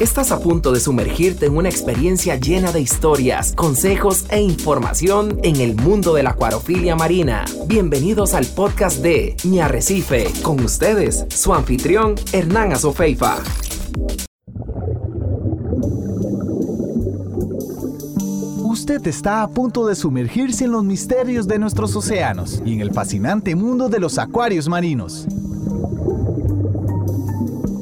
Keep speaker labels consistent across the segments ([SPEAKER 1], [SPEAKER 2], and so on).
[SPEAKER 1] Estás a punto de sumergirte en una experiencia llena de historias, consejos e información en el mundo de la acuariofilia marina. Bienvenidos al podcast de Mi Arrecife. Con ustedes, su anfitrión, Hernán Azofeifa.
[SPEAKER 2] Usted está a punto de sumergirse en los misterios de nuestros océanos y en el fascinante mundo de los acuarios marinos.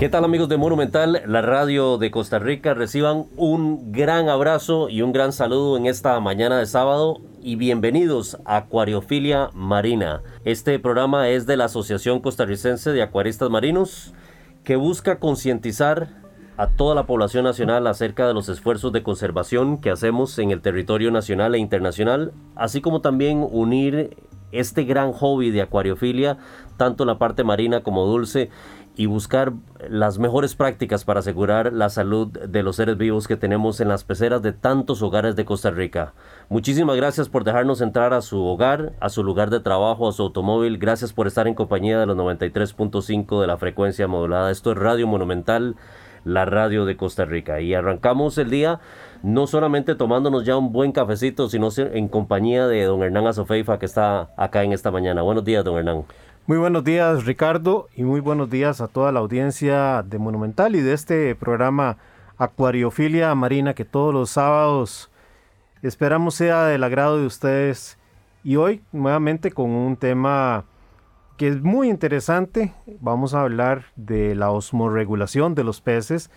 [SPEAKER 3] ¿Qué tal amigos de Monumental, la radio de Costa Rica? Reciban un gran abrazo y un gran saludo en esta mañana de sábado y bienvenidos a Acuariofilia Marina. Este programa es de la Asociación Costarricense de Acuaristas Marinos que busca concientizar a toda la población nacional acerca de los esfuerzos de conservación que hacemos en el territorio nacional e internacional, así como también unir este gran hobby de acuariofilia, tanto la parte marina como dulce, y buscar las mejores prácticas para asegurar la salud de los seres vivos que tenemos en las peceras de tantos hogares de Costa Rica. Muchísimas gracias por dejarnos entrar a su hogar, a su lugar de trabajo, a su automóvil. Gracias por estar en compañía de los 93.5 de la frecuencia modulada. Esto es Radio Monumental, la radio de Costa Rica. Y arrancamos el día no solamente tomándonos ya un buen cafecito, sino en compañía de don Hernán Azofeifa que está acá en esta mañana. Buenos días, don Hernán.
[SPEAKER 4] Muy buenos días Ricardo y muy buenos días a toda la audiencia de Monumental y de este programa Acuariofilia Marina que todos los sábados esperamos sea del agrado de ustedes y hoy nuevamente con un tema que es muy interesante. Vamos a hablar de la osmoregulación de los peces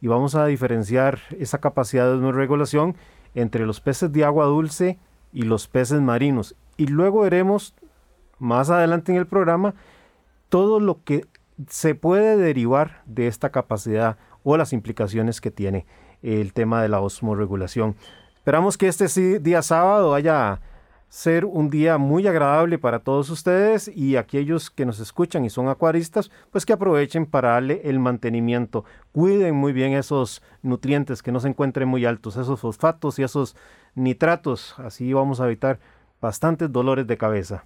[SPEAKER 4] y vamos a diferenciar esa capacidad de osmoregulación entre los peces de agua dulce y los peces marinos. Y luego veremos más adelante en el programa todo lo que se puede derivar de esta capacidad o las implicaciones que tiene el tema de la osmoregulación. Esperamos que este día sábado haya ser un día muy agradable para todos ustedes y aquellos que nos escuchan y son acuaristas, pues que aprovechen para darle el mantenimiento. Cuiden muy bien esos nutrientes que no se encuentren muy altos, esos fosfatos y esos nitratos. Así vamos a evitar bastantes dolores de cabeza.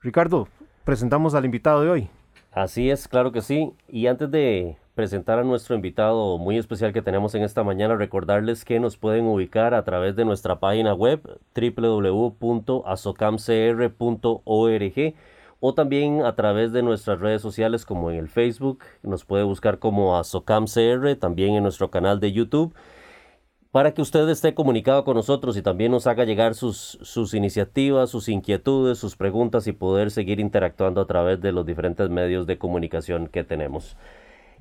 [SPEAKER 4] Ricardo, presentamos al invitado de hoy.
[SPEAKER 3] Así es, claro que sí. Y antes de presentar a nuestro invitado muy especial que tenemos en esta mañana, recordarles que nos pueden ubicar a través de nuestra página web www.azocamcr.org o también a través de nuestras redes sociales como en el Facebook, nos puede buscar como azocamcr, también en nuestro canal de YouTube para que usted esté comunicado con nosotros y también nos haga llegar sus, sus iniciativas, sus inquietudes, sus preguntas y poder seguir interactuando a través de los diferentes medios de comunicación que tenemos.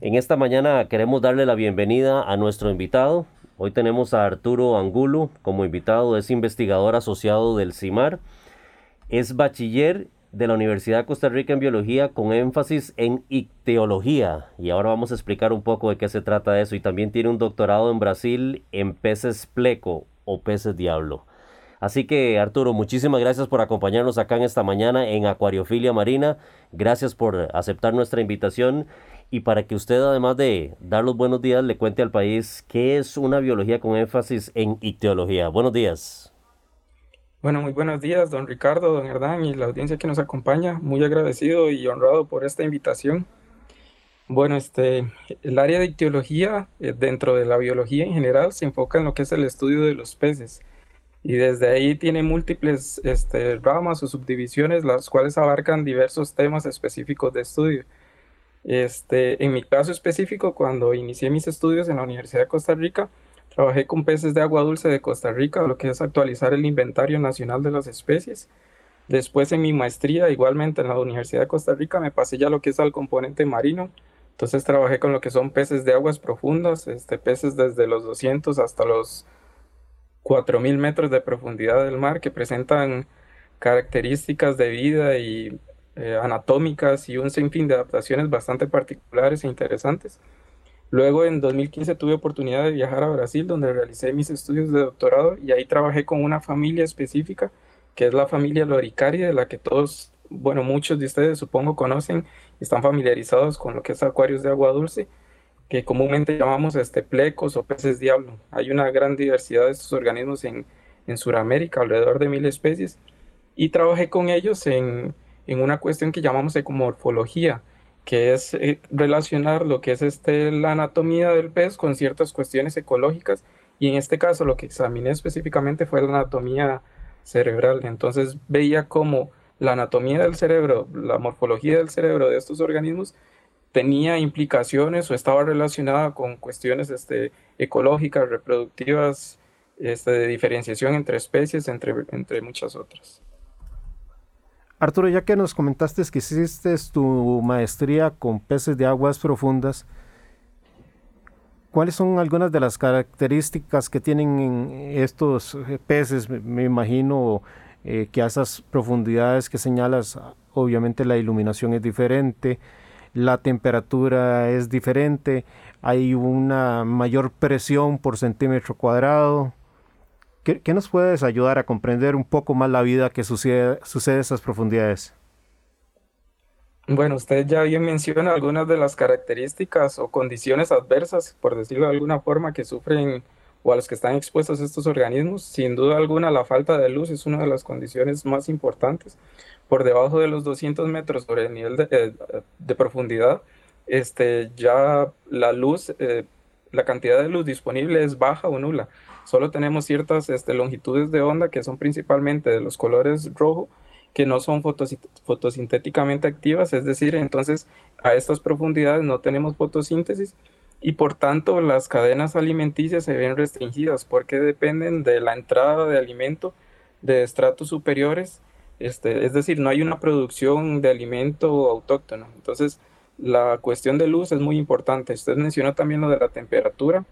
[SPEAKER 3] En esta mañana queremos darle la bienvenida a nuestro invitado. Hoy tenemos a Arturo Angulo como invitado, es investigador asociado del CIMAR, es bachiller de la Universidad de Costa Rica en Biología con énfasis en icteología. Y ahora vamos a explicar un poco de qué se trata eso. Y también tiene un doctorado en Brasil en peces pleco o peces diablo. Así que Arturo, muchísimas gracias por acompañarnos acá en esta mañana en Acuariofilia Marina. Gracias por aceptar nuestra invitación y para que usted además de dar los buenos días le cuente al país qué es una biología con énfasis en icteología. Buenos días.
[SPEAKER 5] Bueno, muy buenos días, don Ricardo, don Hernán y la audiencia que nos acompaña. Muy agradecido y honrado por esta invitación. Bueno, este, el área de ictiología eh, dentro de la biología en general se enfoca en lo que es el estudio de los peces y desde ahí tiene múltiples este, ramas o subdivisiones las cuales abarcan diversos temas específicos de estudio. Este, en mi caso específico, cuando inicié mis estudios en la Universidad de Costa Rica, Trabajé con peces de agua dulce de Costa Rica, lo que es actualizar el inventario nacional de las especies. Después en mi maestría, igualmente en la Universidad de Costa Rica, me pasé ya lo que es al componente marino. Entonces trabajé con lo que son peces de aguas profundas, este, peces desde los 200 hasta los 4000 metros de profundidad del mar que presentan características de vida y eh, anatómicas y un sinfín de adaptaciones bastante particulares e interesantes. Luego en 2015 tuve oportunidad de viajar a Brasil donde realicé mis estudios de doctorado y ahí trabajé con una familia específica que es la familia Loricaria de la que todos bueno, muchos de ustedes supongo conocen están familiarizados con lo que es acuarios de agua dulce, que comúnmente llamamos este, plecos o peces diablo. Hay una gran diversidad de estos organismos en, en Sudamérica, alrededor de mil especies, y trabajé con ellos en, en una cuestión que llamamos ecomorfología, que es eh, relacionar lo que es este, la anatomía del pez con ciertas cuestiones ecológicas, y en este caso lo que examiné específicamente fue la anatomía cerebral. Entonces veía cómo la anatomía del cerebro, la morfología del cerebro de estos organismos tenía implicaciones o estaba relacionada con cuestiones este, ecológicas, reproductivas, este, de diferenciación entre especies, entre, entre muchas otras.
[SPEAKER 4] Arturo, ya que nos comentaste que hiciste tu maestría con peces de aguas profundas, ¿cuáles son algunas de las características que tienen estos peces? Me imagino eh, que a esas profundidades que señalas, obviamente la iluminación es diferente, la temperatura es diferente, hay una mayor presión por centímetro cuadrado. ¿Qué, nos puedes ayudar a comprender un poco más la vida que sucede, a esas profundidades?
[SPEAKER 5] Bueno, usted ya bien menciona algunas de las características o condiciones adversas, por decirlo de alguna forma, que sufren o a los que están expuestos estos organismos. Sin duda alguna, la falta de luz es una de las condiciones más importantes por debajo de los 200 metros sobre el nivel de, eh, profundidad, este, ya la luz, eh, la cantidad de luz disponible es baja o nula. Solo tenemos ciertas este, longitudes de onda que son principalmente de los colores rojo, que no son fotosintéticamente activas, es decir, entonces a estas profundidades no tenemos fotosíntesis y por tanto las cadenas alimenticias se ven restringidas porque dependen de la entrada de alimento de estratos superiores este, es decir, no hay una producción de alimento autóctono. Entonces, la cuestión de luz es muy importante. Usted mencionó también lo de la temperatura.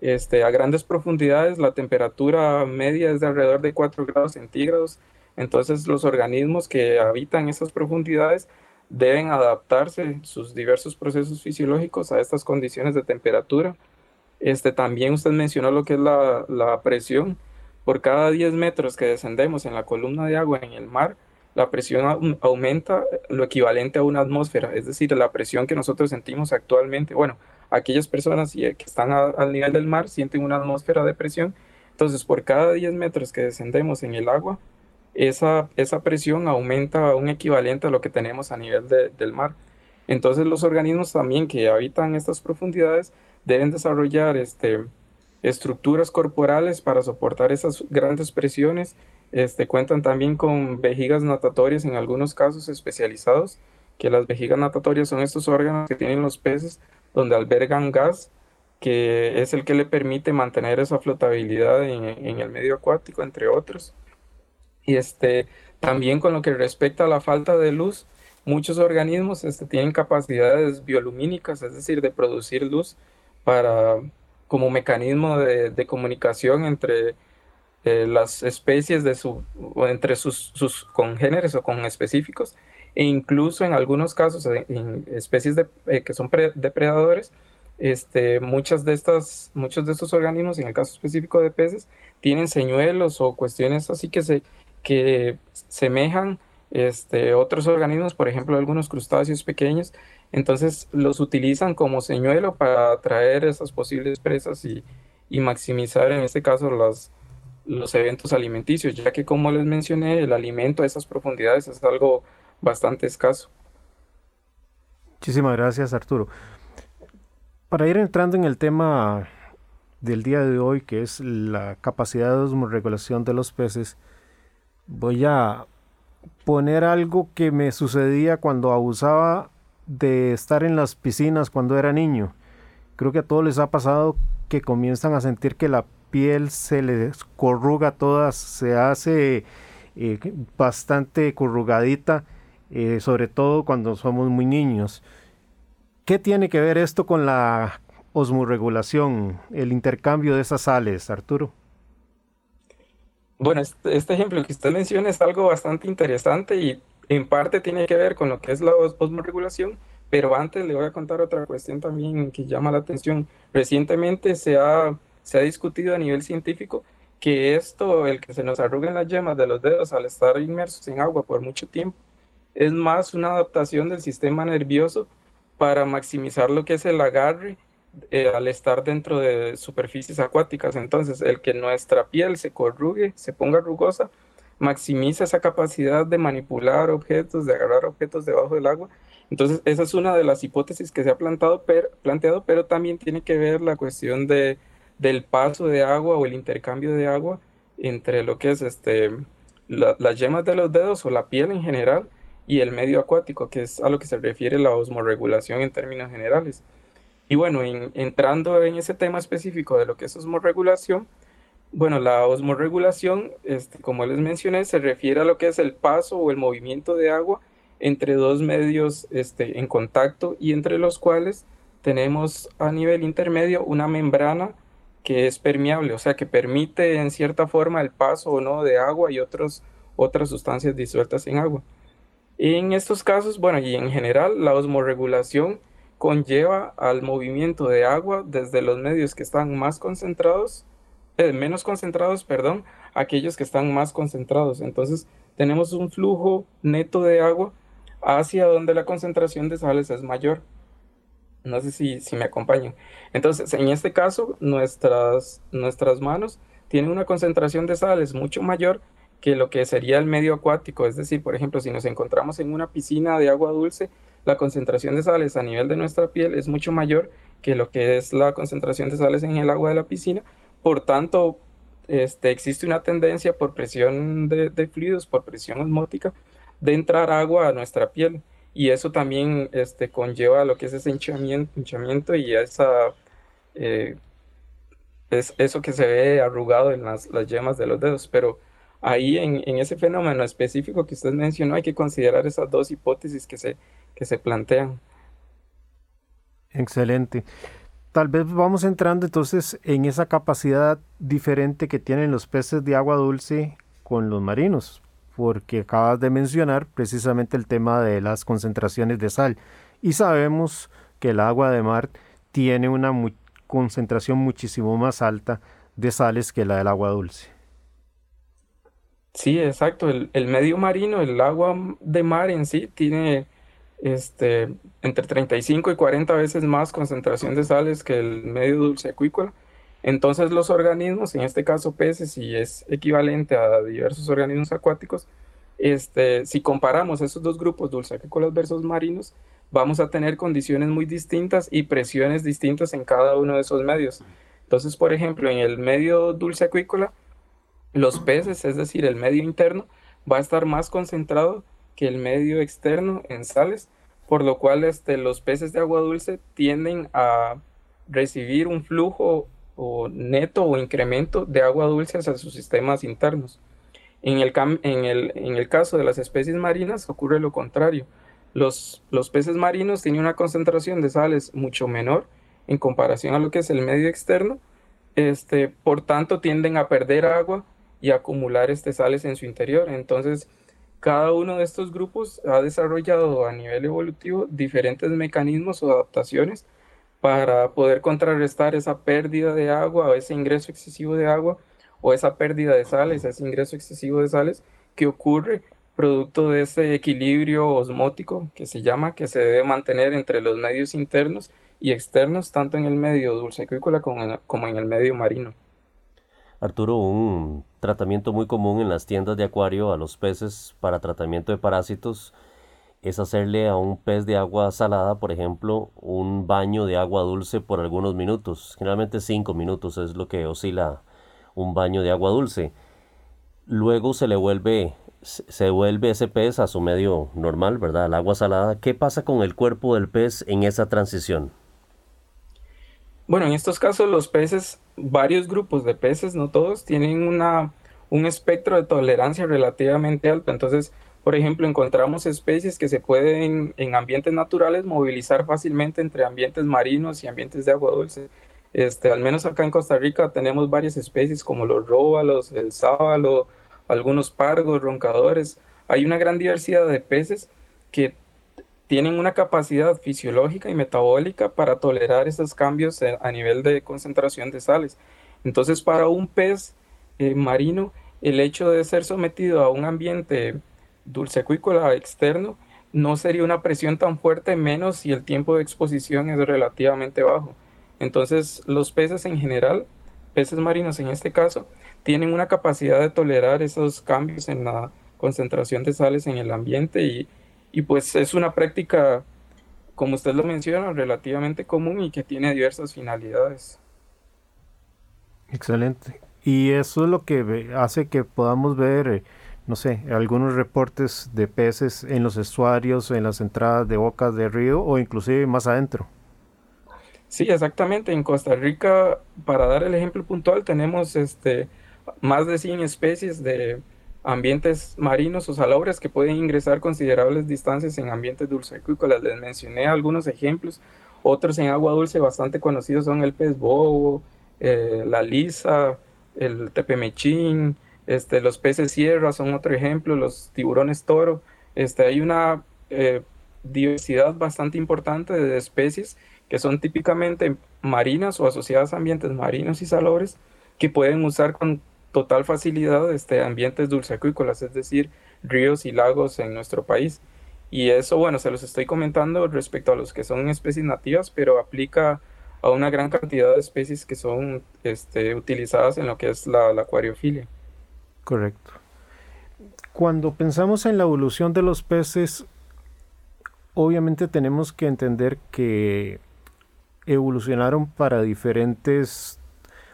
[SPEAKER 5] Este, a grandes profundidades, la temperatura media es de alrededor de 4 grados centígrados. Entonces, los organismos que habitan esas profundidades deben adaptarse sus diversos procesos fisiológicos a estas condiciones de temperatura. Este, también usted mencionó lo que es la, la presión. Por cada 10 metros que descendemos en la columna de agua en el mar, la presión aumenta lo equivalente a una atmósfera, es decir, la presión que nosotros sentimos actualmente. Bueno, aquellas personas que están al nivel del mar sienten una atmósfera de presión. Entonces, por cada 10 metros que descendemos en el agua, esa, esa presión aumenta a un equivalente a lo que tenemos a nivel del mar. Entonces, los organismos también que habitan estas profundidades deben desarrollar este, estructuras corporales para soportar esas grandes presiones. Este, cuentan también con vejigas natatorias en algunos casos especializados, que las vejigas natatorias son estos órganos que tienen los peces donde albergan gas, que es el que le permite mantener esa flotabilidad en, el medio acuático, entre otros. Y este, también con lo que respecta a la falta de luz, muchos organismos este, tienen capacidades biolumínicas, es decir, de producir luz para como mecanismo de, comunicación entre eh, las especies de su, o entre sus, sus, congéneres o con específicos, e incluso en algunos casos, en, especies de, eh, que son depredadores, este, muchas de estas, muchos de estos organismos, en el caso específico de peces, tienen señuelos o cuestiones así que se que semejan este, otros organismos, por ejemplo, algunos crustáceos pequeños, entonces los utilizan como señuelo para atraer esas posibles presas y, maximizar en este caso los, los eventos alimenticios, ya que como les mencioné, el alimento a esas profundidades es algo bastante escaso.
[SPEAKER 4] Muchísimas gracias Arturo. Para ir entrando en el tema del día de hoy, que es la capacidad de regulación de los peces, voy a poner algo que me sucedía cuando abusaba de estar en las piscinas cuando era niño. Creo que a todos les ha pasado que comienzan a sentir que la piel se les corruga toda, se hace eh, bastante corrugadita, eh, sobre todo cuando somos muy niños. ¿Qué tiene que ver esto con la osmorregulación, el intercambio de esas sales, Arturo?
[SPEAKER 5] Bueno, este, este ejemplo que usted menciona es algo bastante interesante y en parte tiene que ver con lo que es la osmorregulación, pero antes le voy a contar otra cuestión también que llama la atención. Recientemente se ha, se ha discutido a nivel científico que esto, el que se nos arruguen las yemas de los dedos al estar inmersos en agua por mucho tiempo, es más una adaptación del sistema nervioso para maximizar lo que es el agarre eh, al estar dentro de superficies acuáticas. Entonces, el que nuestra piel se corrugue, se ponga rugosa, maximiza esa capacidad de manipular objetos, de agarrar objetos debajo del agua. Entonces, esa es una de las hipótesis que se ha plantado, planteado, pero también tiene que ver la cuestión de, del paso de agua o el intercambio de agua entre lo que es este, las yemas de los dedos o la piel en general y el medio acuático, que es a lo que se refiere la osmoregulación en términos generales. Y bueno, entrando en ese tema específico de lo que es osmoregulación, bueno, la osmoregulación, este, como les mencioné, se refiere a lo que es el paso o el movimiento de agua entre dos medios este, en contacto y entre los cuales tenemos a nivel intermedio una membrana que es permeable, o sea, que permite en cierta forma el paso o no de agua y otros, otras sustancias disueltas en agua. En estos casos, bueno, y en general, la osmoregulación conlleva al movimiento de agua desde los medios que están más concentrados, eh, menos concentrados, perdón, aquellos que están más concentrados. Entonces, tenemos un flujo neto de agua hacia donde la concentración de sales es mayor. No sé si, si me acompañan. Entonces, en este caso, nuestras, nuestras manos tienen una concentración de sales mucho mayor que lo que sería el medio acuático. Es decir, por ejemplo, si nos encontramos en una piscina de agua dulce, la concentración de sales a nivel de nuestra piel es mucho mayor que lo que es la concentración de sales en el agua de la piscina. Por tanto, este, existe una tendencia por presión de, fluidos, por presión osmótica, de entrar agua a nuestra piel. Y eso también este, conlleva lo que es ese hinchamiento, hinchamiento y esa, eh, es eso que se ve arrugado en las, las yemas de los dedos. Pero ahí en, ese fenómeno específico que usted mencionó hay que considerar esas dos hipótesis que se, que se plantean.
[SPEAKER 4] Excelente. Tal vez vamos entrando entonces en esa capacidad diferente que tienen los peces de agua dulce con los marinos, porque acabas de mencionar precisamente el tema de las concentraciones de sal. Y sabemos que el agua de mar tiene una concentración muchísimo más alta de sales que la del agua dulce.
[SPEAKER 5] Sí, exacto. El, el medio marino, el agua de mar en sí, tiene este, entre 35 y 40 veces más concentración de sales que el medio dulce acuícola. Entonces los organismos, en este caso peces, y es equivalente a diversos organismos acuáticos, este, si comparamos esos dos grupos, dulce acuícolas versus marinos, vamos a tener condiciones muy distintas y presiones distintas en cada uno de esos medios. Entonces, por ejemplo, en el medio dulce acuícola, los peces, es decir, el medio interno, va a estar más concentrado que el medio externo en sales, por lo cual este, los peces de agua dulce tienden a recibir un flujo o neto o incremento de agua dulce hacia sus sistemas internos. En el, en el, en el caso de las especies marinas ocurre lo contrario. Los, los peces marinos tienen una concentración de sales mucho menor en comparación a lo que es el medio externo, este, por tanto tienden a perder agua y acumular este, sales en su interior. Entonces, cada uno de estos grupos ha desarrollado a nivel evolutivo diferentes mecanismos o adaptaciones para poder contrarrestar esa pérdida de agua o ese ingreso excesivo de agua o esa pérdida de sales, ese ingreso excesivo de sales que ocurre producto de ese equilibrio osmótico que se llama, que se debe mantener entre los medios internos y externos, tanto en el medio dulce acuícola como como en el medio marino.
[SPEAKER 3] Arturo, un tratamiento muy común en las tiendas de acuario a los peces para tratamiento de parásitos es hacerle a un pez de agua salada, por ejemplo, un baño de agua dulce por algunos minutos. Generalmente cinco minutos es lo que oscila un baño de agua dulce. Luego se le vuelve, se vuelve ese pez a su medio normal, ¿verdad? Al agua salada. ¿Qué pasa con el cuerpo del pez en esa transición?
[SPEAKER 5] Bueno, en estos casos los peces, varios grupos de peces, no todos, tienen una, un espectro de tolerancia relativamente alto. Entonces, por ejemplo, encontramos especies que se pueden en ambientes naturales movilizar fácilmente entre ambientes marinos y ambientes de agua dulce. Este, al menos acá en Costa Rica tenemos varias especies como los róbalos, el sábalo, algunos pargos, roncadores. Hay una gran diversidad de peces que tienen una capacidad fisiológica y metabólica para tolerar esos cambios a nivel de concentración de sales. Entonces, para un pez eh, marino, el hecho de ser sometido a un ambiente dulce acuícola externo no sería una presión tan fuerte, menos si el tiempo de exposición es relativamente bajo. Entonces, los peces en general, peces marinos en este caso, tienen una capacidad de tolerar esos cambios en la concentración de sales en el ambiente y, y pues es una práctica, como usted lo menciona, relativamente común y que tiene diversas finalidades.
[SPEAKER 4] Excelente. Y eso es lo que hace que podamos ver, eh, no sé, algunos reportes de peces en los estuarios, en las entradas de bocas de río o inclusive más adentro.
[SPEAKER 5] Sí, exactamente. En Costa Rica, para dar el ejemplo puntual, tenemos este, más de 100 especies de ambientes marinos o salobres que pueden ingresar considerables distancias en ambientes dulceacuícolas. Les mencioné algunos ejemplos. Otros en agua dulce bastante conocidos son el pez bobo, eh, la lisa, el tepemechín, este, los peces sierra son otro ejemplo, los tiburones toro. Este, hay una eh, diversidad bastante importante de especies que son típicamente marinas o asociadas a ambientes marinos y salobres que pueden usar con total facilidad este, ambientes dulceacuícolas, es decir, ríos y lagos en nuestro país. Y eso, bueno, se los estoy comentando respecto a los que son especies nativas, pero aplica a una gran cantidad de especies que son este, utilizadas en lo que es la, la acuariofilia.
[SPEAKER 4] Correcto. Cuando pensamos en la evolución de los peces, obviamente tenemos que entender que evolucionaron para diferentes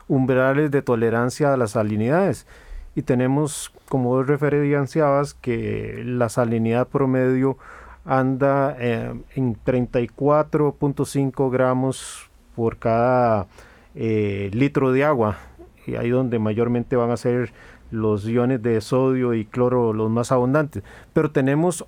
[SPEAKER 4] umbrales de tolerancia a las salinidades. Y tenemos, como vos referenciabas, que la salinidad promedio anda eh, en 34.5 gramos por cada eh, litro de agua. Y ahí donde mayormente van a ser los iones de sodio y cloro los más abundantes. Pero tenemos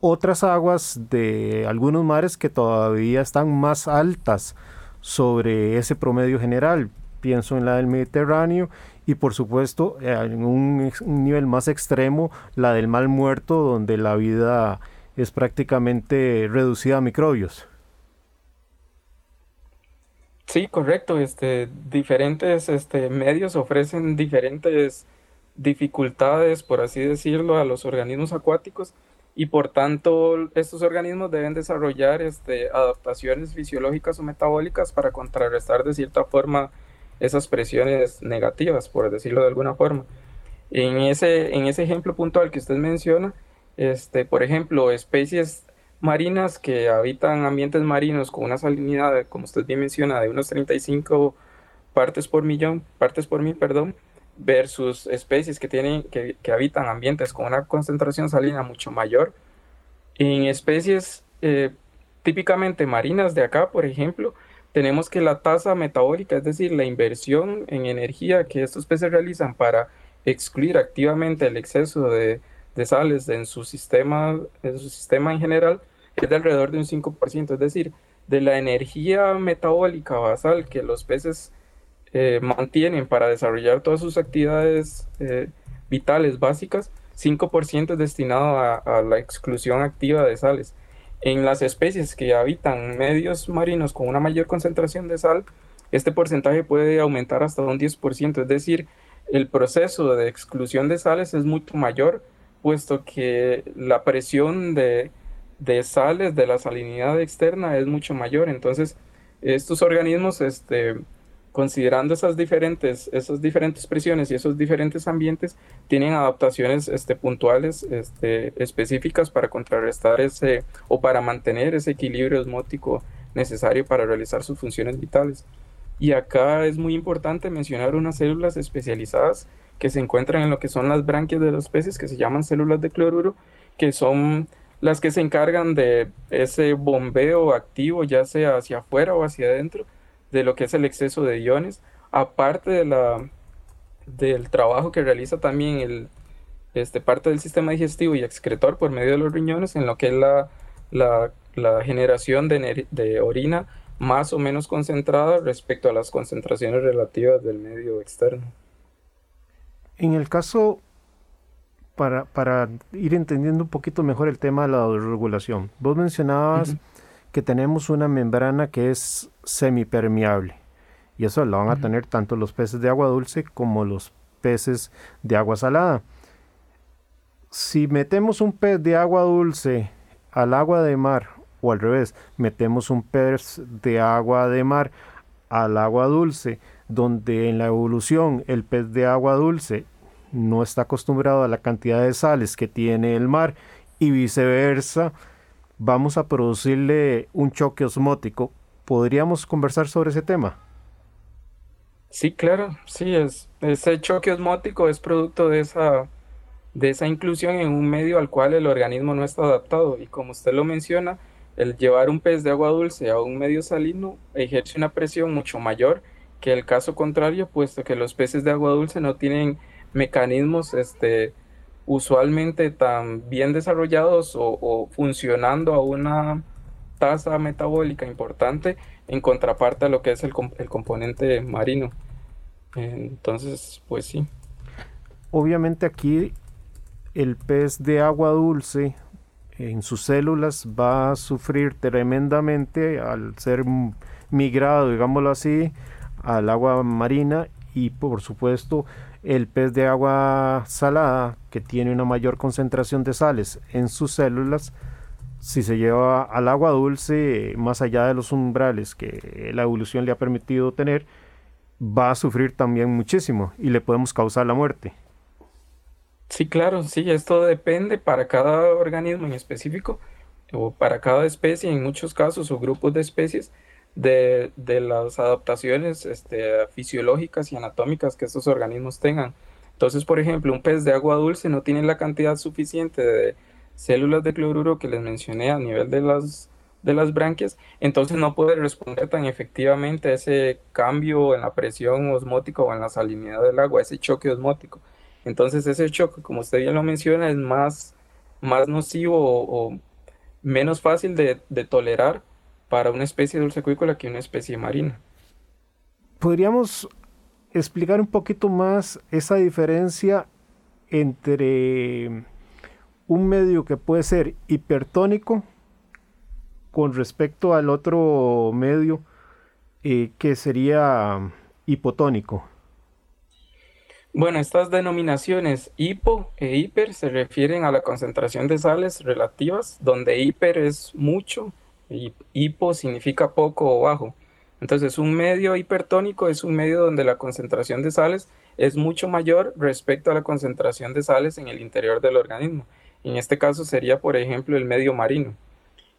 [SPEAKER 4] otras aguas de algunos mares que todavía están más altas sobre ese promedio general. Pienso en la del Mediterráneo y por supuesto en un, nivel más extremo la del Mal Muerto donde la vida es prácticamente reducida a microbios.
[SPEAKER 5] Sí, correcto. Este, diferentes este, medios ofrecen diferentes dificultades, por así decirlo, a los organismos acuáticos y por tanto estos organismos deben desarrollar este, adaptaciones fisiológicas o metabólicas para contrarrestar de cierta forma esas presiones negativas, por decirlo de alguna forma. En ese, en ese ejemplo puntual que usted menciona, este, por ejemplo, especies marinas que habitan ambientes marinos con una salinidad, como usted bien menciona, de unos 35 partes por millón, partes por mil, perdón, versus especies que, tienen, que, habitan ambientes con una concentración salina mucho mayor. En especies eh, típicamente marinas de acá, por ejemplo, tenemos que la tasa metabólica, es decir, la inversión en energía que estos peces realizan para excluir activamente el exceso de, sales en su, sistema, en su sistema en general, es de alrededor de un 5%, es decir, de la energía metabólica basal que los peces eh, mantienen para desarrollar todas sus actividades eh, vitales básicas, 5% es destinado a, la exclusión activa de sales. En las especies que habitan medios marinos con una mayor concentración de sal, este porcentaje puede aumentar hasta un 10%, es decir, el proceso de exclusión de sales es mucho mayor, puesto que la presión de, de sales de la salinidad externa es mucho mayor. Entonces, estos organismos este, considerando esas diferentes, esas diferentes presiones y esos diferentes ambientes, tienen adaptaciones este, puntuales este, específicas para contrarrestar ese o para mantener ese equilibrio osmótico necesario para realizar sus funciones vitales. Y acá es muy importante mencionar unas células especializadas que se encuentran en lo que son las branquias de los peces, que se llaman células de cloruro, que son las que se encargan de ese bombeo activo, ya sea hacia afuera o hacia adentro, de lo que es el exceso de iones, aparte de la, del trabajo que realiza también el, este, parte del sistema digestivo y excretor por medio de los riñones en lo que es la, la, generación de, de, orina más o menos concentrada respecto a las concentraciones relativas del medio externo.
[SPEAKER 4] En el caso, para, para ir entendiendo un poquito mejor el tema de la regulación, vos mencionabas que tenemos una membrana que es semipermeable. Y eso lo van a tener tanto los peces de agua dulce como los peces de agua salada. Si metemos un pez de agua dulce al agua de mar o al revés, metemos un pez de agua de mar al agua dulce, donde en la evolución el pez de agua dulce no está acostumbrado a la cantidad de sales que tiene el mar y viceversa, vamos a producirle un choque osmótico. ¿Podríamos conversar sobre ese tema?
[SPEAKER 5] Sí, claro, sí, es, ese choque osmótico es producto de esa, de esa inclusión en un medio al cual el organismo no está adaptado y como usted lo menciona, el llevar un pez de agua dulce a un medio salino ejerce una presión mucho mayor que el caso contrario, puesto que los peces de agua dulce no tienen mecanismos este, usualmente tan bien desarrollados o, funcionando a una tasa metabólica importante en contraparte a lo que es el, el componente marino. Entonces, pues sí.
[SPEAKER 4] Obviamente aquí el pez de agua dulce en sus células va a sufrir tremendamente al ser migrado, digámoslo así, al agua marina y por supuesto el pez de agua salada que tiene una mayor concentración de sales en sus células si se lleva al agua dulce más allá de los umbrales que la evolución le ha permitido tener va a sufrir también muchísimo y le podemos causar la muerte.
[SPEAKER 5] Sí, claro, sí, esto depende para cada organismo en específico o para cada especie, en muchos casos o grupos de especies, de, las adaptaciones este, fisiológicas y anatómicas que estos organismos tengan. Entonces, por ejemplo, un pez de agua dulce no tiene la cantidad suficiente de células de cloruro que les mencioné a nivel de las, de las branquias, entonces no puede responder tan efectivamente a ese cambio en la presión osmótica o en la salinidad del agua, ese choque osmótico. Entonces ese choque, como usted bien lo menciona, es más, más nocivo o, menos fácil de, de tolerar para una especie dulceacuícola que una especie marina.
[SPEAKER 4] ¿Podríamos explicar un poquito más esa diferencia entre un medio que puede ser hipertónico con respecto al otro medio eh, que sería hipotónico?
[SPEAKER 5] Bueno, estas denominaciones hipo e hiper se refieren a la concentración de sales relativas, donde hiper es mucho hipo significa poco o bajo. Entonces, un medio hipertónico es un medio donde la concentración de sales es mucho mayor respecto a la concentración de sales en el interior del organismo. En este caso sería, por ejemplo, el medio marino.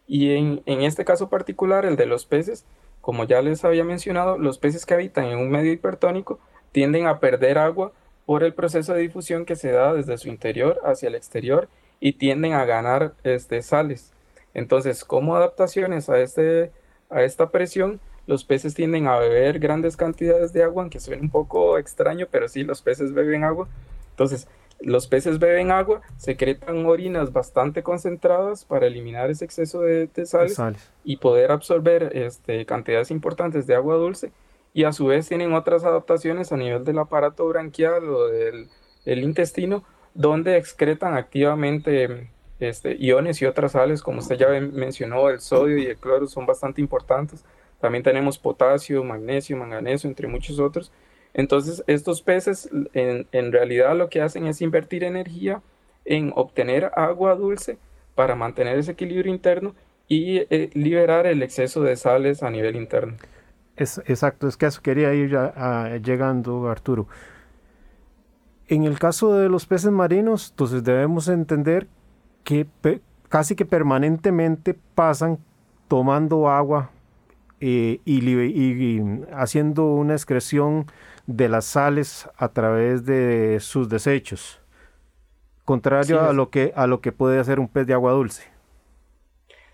[SPEAKER 5] Y en, en este caso particular, el de los peces, como ya les había mencionado, los peces que habitan en un medio hipertónico tienden a perder agua por el proceso de difusión que se da desde su interior hacia el exterior y tienden a ganar este, sales. Entonces, como adaptaciones a, este, a esta presión, los peces tienden a beber grandes cantidades de agua, aunque suene un poco extraño, pero sí, los peces beben agua. Entonces, los peces beben agua, secretan orinas bastante concentradas para eliminar ese exceso de, sales, y poder absorber este, cantidades importantes de agua dulce. Y a su vez tienen otras adaptaciones a nivel del aparato branquial o del intestino, donde excretan activamente este, iones y otras sales, como usted ya mencionó, el sodio y el cloro son bastante importantes. También tenemos potasio, magnesio, manganeso, entre muchos otros. Entonces, estos peces en, en realidad lo que hacen es invertir energía en obtener agua dulce para mantener ese equilibrio interno y eh, liberar el exceso de sales a nivel interno.
[SPEAKER 4] Es, exacto, es que eso quería ir llegando, Arturo. En el caso de los peces marinos, entonces debemos entender que casi que permanentemente pasan tomando agua eh, y, haciendo una excreción de las sales a través de sus desechos, contrario a, lo que, a lo que puede hacer un pez de agua dulce.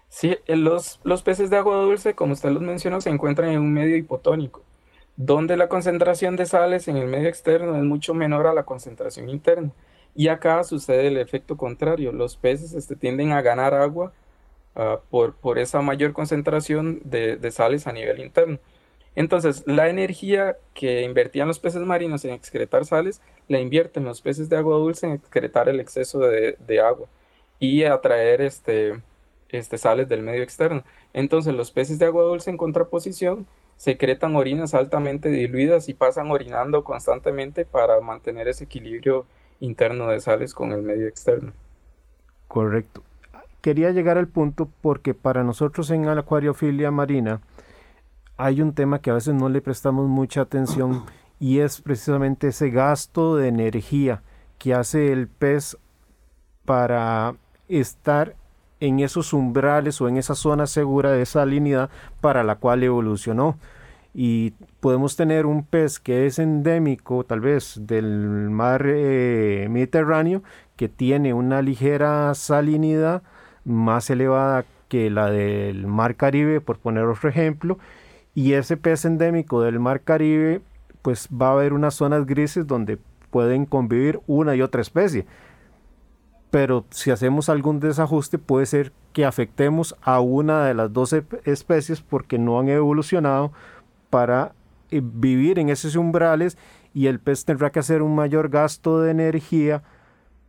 [SPEAKER 5] Sí, eh, los, los peces de agua dulce, como usted los mencionó, se encuentran en un medio hipotónico, donde la concentración de sales en el medio externo es mucho menor a la concentración interna. Y acá sucede el efecto contrario, los peces este, tienden a ganar agua ah, por, por, esa mayor concentración de, sales a nivel interno. Entonces, la energía que invertían los peces marinos en excretar sales, la invierten los peces de agua dulce en excretar el exceso de, de agua y atraer este, este, sales del medio externo. Entonces, los peces de agua dulce en contraposición secretan orinas altamente diluidas y pasan orinando constantemente para mantener ese equilibrio interno de sales con el medio externo.
[SPEAKER 4] Correcto. quería llegar al punto porque para nosotros en la acuariofilia marina hay un tema que a veces no le prestamos mucha atención y es precisamente ese gasto de energía que hace el pez para estar en esos umbrales o en esa zona segura de salinidad para la cual evolucionó. Y podemos tener un pez que es endémico tal vez del mar eh, Mediterráneo que tiene una ligera salinidad más elevada que la del mar Caribe, por poner otro ejemplo, y ese pez endémico del mar Caribe pues va a haber unas zonas grises donde pueden convivir una y otra especie. Pero si hacemos algún desajuste puede ser que afectemos a una de las dos especies porque no han evolucionado para eh, vivir en esos umbrales y el pez tendrá que hacer un mayor gasto de energía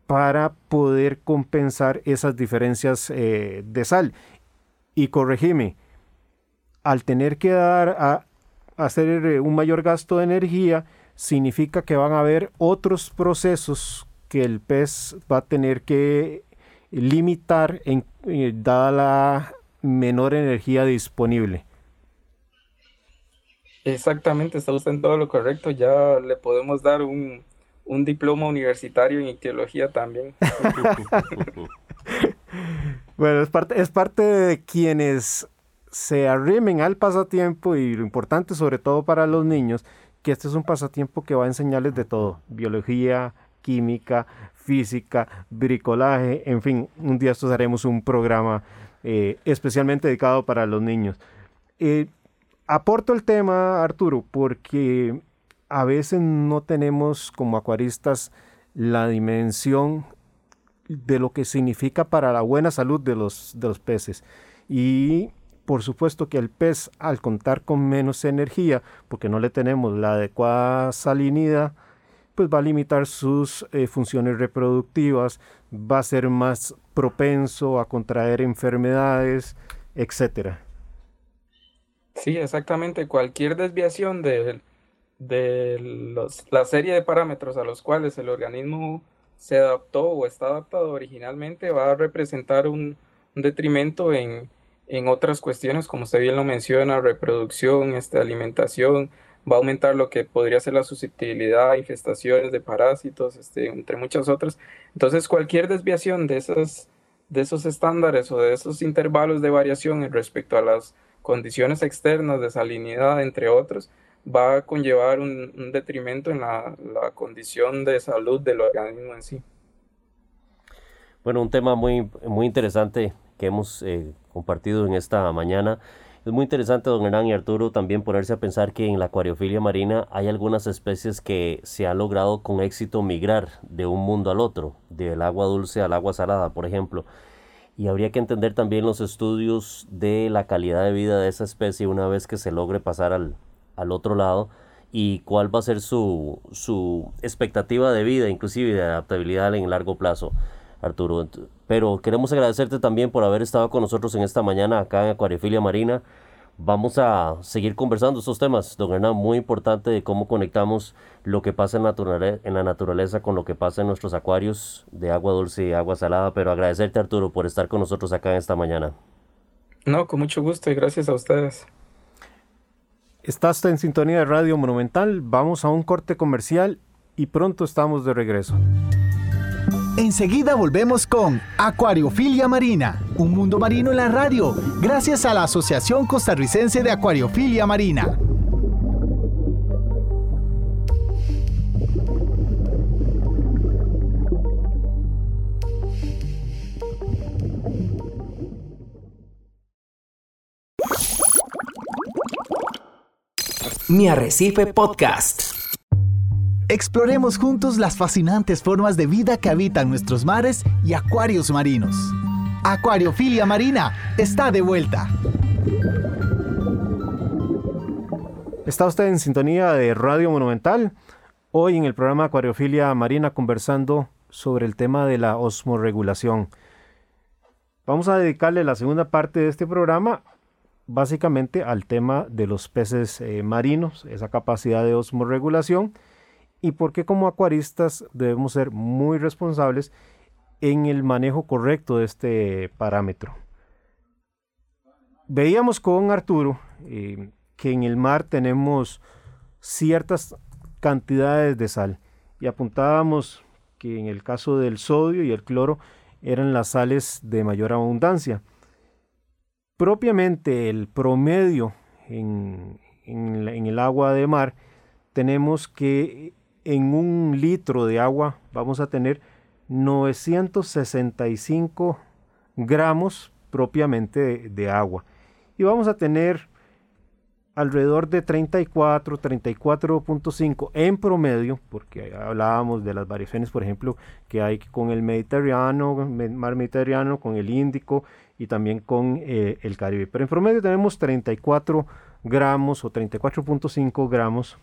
[SPEAKER 4] para poder compensar esas diferencias eh, de sal. Y corregime, al tener que dar a hacer eh, un mayor gasto de energía, significa que van a haber otros procesos que el pez va a tener que limitar en, dada la menor energía disponible.
[SPEAKER 5] Exactamente, está usted en todo lo correcto. Ya le podemos dar un, diploma universitario en ictiología también.
[SPEAKER 4] bueno, es parte, es parte de quienes se arrimen al pasatiempo y lo importante sobre todo para los niños, que este es un pasatiempo que va a enseñarles de todo, biología, química, física, bricolaje, en fin, un día estos haremos un programa eh, especialmente dedicado para los niños. Eh, aporto el tema, Arturo, porque a veces no tenemos como acuaristas la dimensión de lo que significa para la buena salud de los, de los peces. Y por supuesto que el pez, al contar con menos energía, porque no le tenemos la adecuada salinidad, pues va a limitar sus eh, funciones reproductivas, va a ser más propenso a contraer enfermedades, etcétera.
[SPEAKER 5] Sí, exactamente. Cualquier desviación de, la serie de parámetros a los cuales el organismo se adaptó o está adaptado originalmente va a representar un, detrimento en, en, otras cuestiones, como usted bien lo menciona, reproducción, este, alimentación, va a aumentar lo que podría ser la susceptibilidad a infestaciones de parásitos, este, entre muchas otras. Entonces, cualquier desviación de esos, de esos estándares o de esos intervalos de variación respecto a las condiciones externas de salinidad, entre otros, va a conllevar un, detrimento en la, condición de salud del organismo en sí.
[SPEAKER 3] Bueno, un tema muy, muy interesante que hemos eh, compartido en esta mañana es muy interesante, don Hernán y Arturo, también ponerse a pensar que en la acuariofilia marina hay algunas especies que se ha logrado con éxito migrar de un mundo al otro, del agua dulce al agua salada, por ejemplo. Y habría que entender también los estudios de la calidad de vida de esa especie una vez que se logre pasar al, al otro lado y cuál va a ser su, su expectativa de vida, inclusive de adaptabilidad en largo plazo. Arturo. Pero queremos agradecerte también por haber estado con nosotros en esta mañana acá en Acuariofilia Marina. Vamos a seguir conversando estos temas, don Hernán, muy importante de cómo conectamos lo que pasa en, en la naturaleza con lo que pasa en nuestros acuarios de agua dulce y agua salada. Pero agradecerte, Arturo, por estar con nosotros acá en esta mañana.
[SPEAKER 5] No, con mucho gusto y gracias a ustedes.
[SPEAKER 4] Estás en sintonía de Radio Monumental. Vamos a un corte comercial y pronto estamos de regreso.
[SPEAKER 2] Enseguida volvemos con Acuariofilia Marina, un mundo marino en la radio, gracias a la Asociación Costarricense de Acuariofilia Marina.
[SPEAKER 1] Mi Arrecife Podcast.
[SPEAKER 2] Exploremos juntos las fascinantes formas de vida que habitan nuestros mares y acuarios marinos. Acuariofilia Marina está de vuelta.
[SPEAKER 4] Está usted en sintonía de Radio Monumental. Hoy en el programa Acuariofilia Marina conversando sobre el tema de la osmoregulación. Vamos a dedicarle la segunda parte de este programa básicamente al tema de los peces eh, marinos, esa capacidad de osmoregulación y por qué como acuaristas debemos ser muy responsables en el manejo correcto de este parámetro. Veíamos con Arturo eh, que en el mar tenemos ciertas cantidades de sal y apuntábamos que en el caso del sodio y el cloro eran las sales de mayor abundancia. Propiamente el promedio en, el agua de mar tenemos que en un litro de agua vamos a tener 965 gramos propiamente de, agua. Y vamos a tener alrededor de 34, 34.5 en promedio, porque hablábamos de las variaciones, por ejemplo, que hay con el Mediterráneo, mar Mediterráneo, con el Índico y también con eh, el Caribe. Pero en promedio tenemos 34 gramos o 34.5 gramos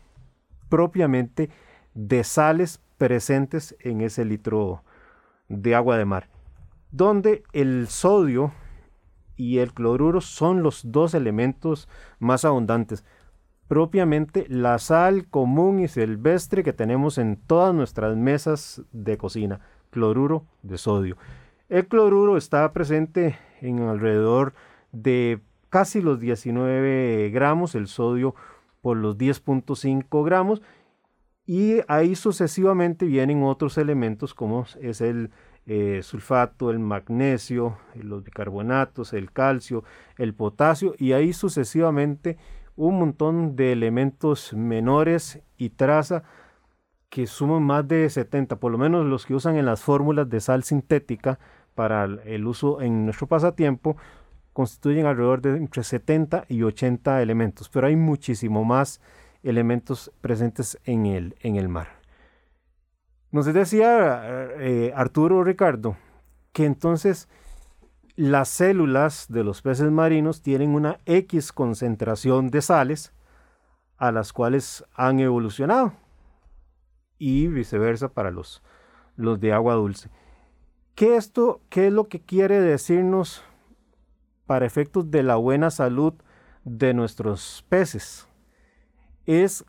[SPEAKER 4] propiamente de sales presentes en ese litro de agua de mar, donde el sodio y el cloruro son los dos elementos más abundantes. Propiamente la sal común y silvestre que tenemos en todas nuestras mesas de cocina, cloruro de sodio. El cloruro está presente en alrededor de casi los 19 gramos, el sodio por los 10.5 gramos y ahí sucesivamente vienen otros elementos como es el eh, sulfato, el magnesio, los bicarbonatos, el calcio, el potasio y ahí sucesivamente un montón de elementos menores y traza que suman más de 70, por lo menos los que usan en las fórmulas de sal sintética para el uso en nuestro pasatiempo, constituyen alrededor de entre 70 y 80 elementos, pero hay muchísimo más elementos presentes en el, en el mar. Nos decía eh, Arturo Ricardo que entonces las células de los peces marinos tienen una X concentración de sales a las cuales han evolucionado y viceversa para los, los de agua dulce. ¿Qué, esto, ¿Qué es lo que quiere decirnos para efectos de la buena salud de nuestros peces? es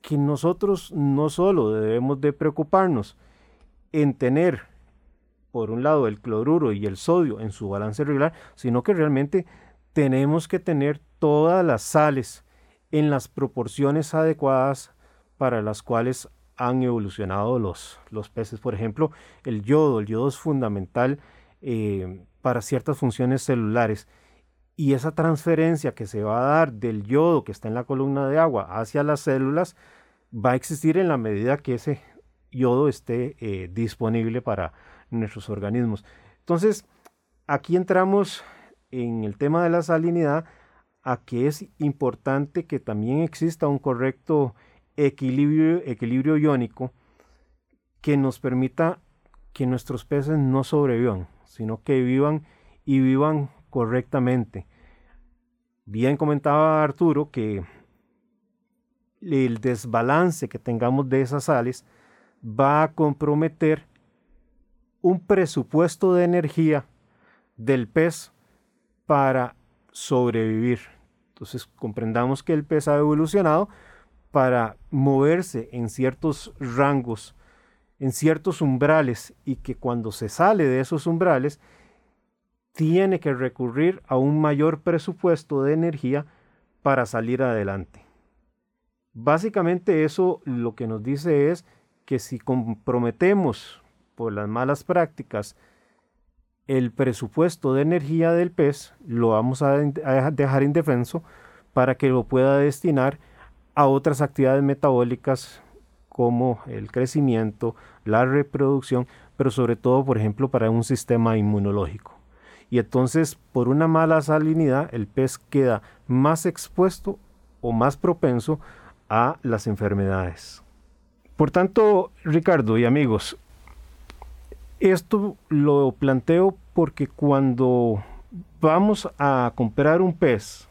[SPEAKER 4] que nosotros no solo debemos de preocuparnos en tener, por un lado, el cloruro y el sodio en su balance regular, sino que realmente tenemos que tener todas las sales en las proporciones adecuadas para las cuales han evolucionado los, los peces. Por ejemplo, el yodo. El yodo es fundamental eh, para ciertas funciones celulares y esa transferencia que se va a dar del yodo que está en la columna de agua hacia las células va a existir en la medida que ese yodo esté eh, disponible para nuestros organismos. Entonces, aquí entramos en el tema de la salinidad, a que es importante que también exista un correcto equilibrio, equilibrio iónico que nos permita que nuestros peces no sobrevivan, sino que vivan y vivan correctamente. Bien comentaba Arturo que el desbalance que tengamos de esas sales va a comprometer un presupuesto de energía del pez para sobrevivir. Entonces comprendamos que el pez ha evolucionado para moverse en ciertos rangos, en ciertos umbrales y que cuando se sale de esos umbrales tiene que recurrir a un mayor presupuesto de energía para salir adelante. Básicamente eso lo que nos dice es que si comprometemos por las malas prácticas el presupuesto de energía del pez, lo vamos a dejar indefenso para que lo pueda destinar a otras actividades metabólicas como el crecimiento, la reproducción, pero sobre todo, por ejemplo, para un sistema inmunológico y entonces por una mala salinidad el pez queda más expuesto o más propenso a las enfermedades. Por tanto, Ricardo y amigos, esto lo planteo porque cuando vamos a comprar un pez,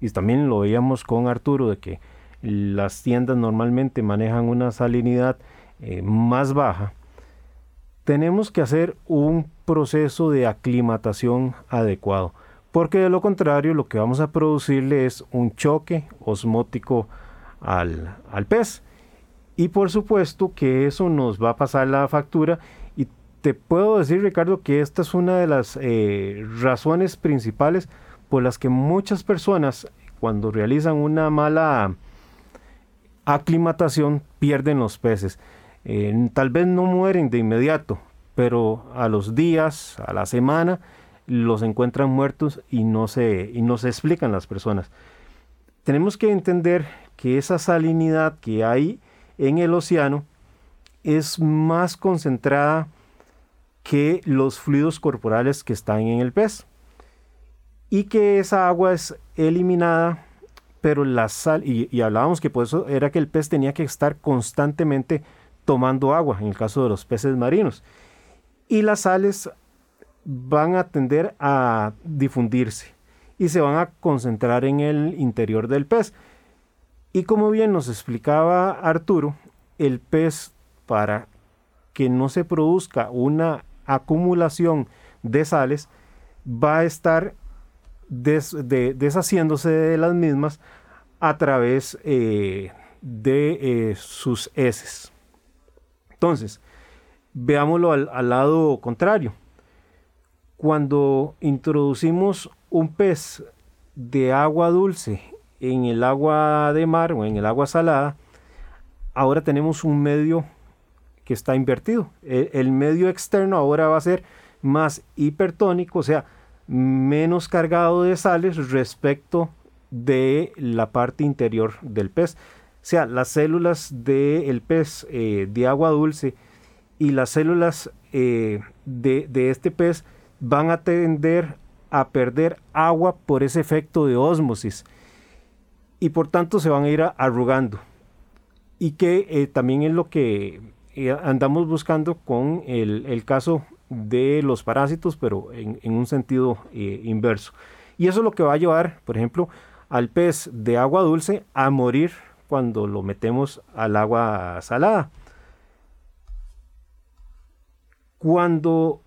[SPEAKER 4] y también lo veíamos con Arturo de que las tiendas normalmente manejan una salinidad eh, más baja, tenemos que hacer un proceso de aclimatación adecuado, porque de lo contrario lo que vamos a producirle es un choque osmótico al, al pez. Y por supuesto que eso nos va a pasar la factura y te puedo decir, Ricardo, que esta es una de las eh, razones principales por las que muchas personas, cuando realizan una mala aclimatación, pierden los peces. Eh, tal vez no mueren de inmediato, pero a los días, a la semana, los encuentran muertos y no se, y no se explican las personas. Tenemos que entender que esa salinidad que hay en el océano es más concentrada que los fluidos corporales que están en el pez y que esa agua es eliminada pero la sal y, hablábamos que por eso era que el pez tenía que estar constantemente tomando agua en el caso de los peces marinos. Y las sales van a tender a difundirse y se van a concentrar en el interior del pez. Y como bien nos explicaba Arturo el pez para que no se produzca una acumulación de sales va a estar deshaciéndose de las mismas a través eh, de eh, sus heces. Entonces, veámoslo al, al lado contrario. Cuando introducimos un pez de agua dulce en el agua de mar o en el agua salada, ahora tenemos un medio que está invertido. E, el, medio externo ahora va a ser más hipertónico, o sea, menos cargado de sales respecto de la parte interior del pez. O sea, las células del pez eh, de agua dulce y las células eh, de, este pez van a tender a perder agua por ese efecto de ósmosis y por tanto se van a ir arrugando. Y que eh, también es lo que andamos buscando con el, caso de los parásitos, pero en, un sentido eh, inverso. Y eso es lo que va a llevar, por ejemplo, al pez de agua dulce a morir cuando lo metemos al agua salada. Cuando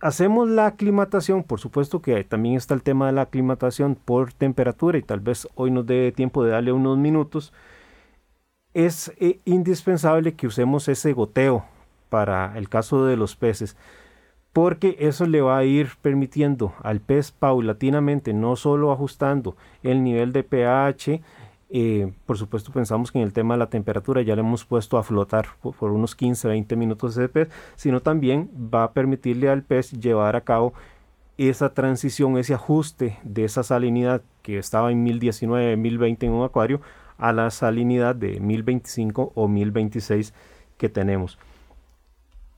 [SPEAKER 4] hacemos la aclimatación, por supuesto que también está el tema de la aclimatación por temperatura y tal vez hoy nos dé tiempo de darle unos minutos, es eh, indispensable que usemos ese goteo para el caso de los peces, porque eso le va a ir permitiendo al pez paulatinamente, no solo ajustando el nivel de pH, eh, por supuesto pensamos que en el tema de la temperatura ya le hemos puesto a flotar por, unos 15, 20 minutos ese pez, sino también va a permitirle al pez llevar a cabo esa transición, ese ajuste de esa salinidad que estaba en 1019, 1020 en un acuario a la salinidad de 1025 o 1026 que tenemos.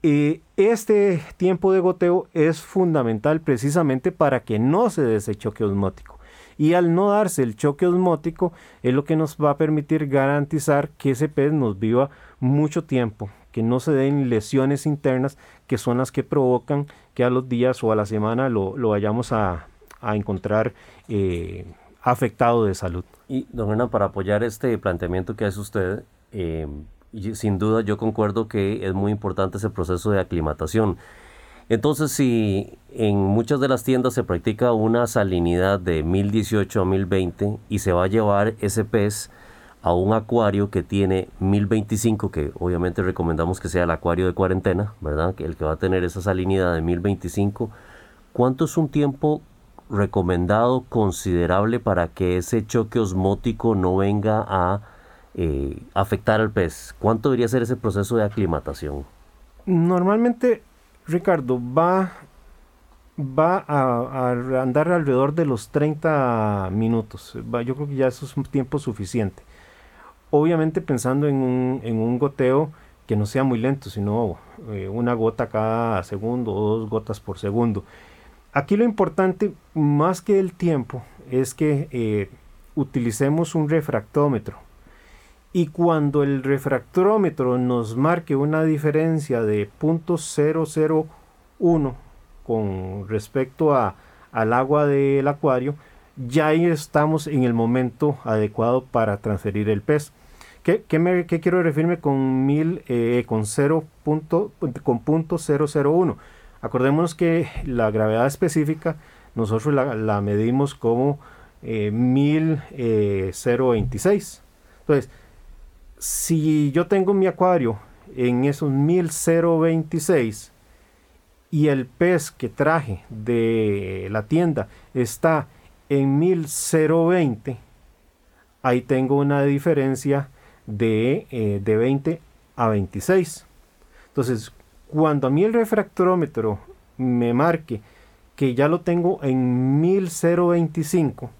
[SPEAKER 4] Eh, este tiempo de goteo es fundamental precisamente para que no se dé ese choque osmótico. Y al no darse el choque osmótico es lo que nos va a permitir garantizar que ese pez nos viva mucho tiempo, que no se den lesiones internas que son las que provocan que a los días o a la semana lo, vayamos a, encontrar eh, afectado de salud.
[SPEAKER 3] Y, don Hernán, para apoyar este planteamiento que hace usted, eh, sin duda yo concuerdo que es muy importante ese proceso de aclimatación. Entonces, si en muchas de las tiendas se practica una salinidad de 1018 a 1020 y se va a llevar ese pez a un acuario que tiene 1025, que obviamente recomendamos que sea el acuario de cuarentena, ¿verdad? Que el que va a tener esa salinidad de 1025, ¿cuánto es un tiempo recomendado considerable para que ese choque osmótico no venga a eh, afectar al pez? ¿Cuánto debería ser ese proceso de aclimatación?
[SPEAKER 4] Normalmente, Ricardo, va, va a, andar alrededor de los 30 minutos. yo creo que ya eso es un tiempo suficiente. Obviamente pensando en un, en un goteo que no sea muy lento, sino eh, una gota cada segundo o dos gotas por segundo. Aquí lo importante, más que el tiempo, es que eh, utilicemos un refractómetro. Y cuando el refractómetro nos marque una diferencia de 0.001 con respecto a, al agua del acuario, ya ahí estamos en el momento adecuado para transferir el pez. ¿Qué, quiero referirme con, mil, eh, con, 0 con punto 001? Acordémonos que la gravedad específica nosotros la, medimos como eh, 1026. Eh, Entonces, si yo tengo mi acuario en esos 1026 y el pez que traje de la tienda está en 1020, ahí tengo una diferencia de, eh, de 20 a 26. Entonces, cuando a mí el refractómetro me marque que ya lo tengo en 1025,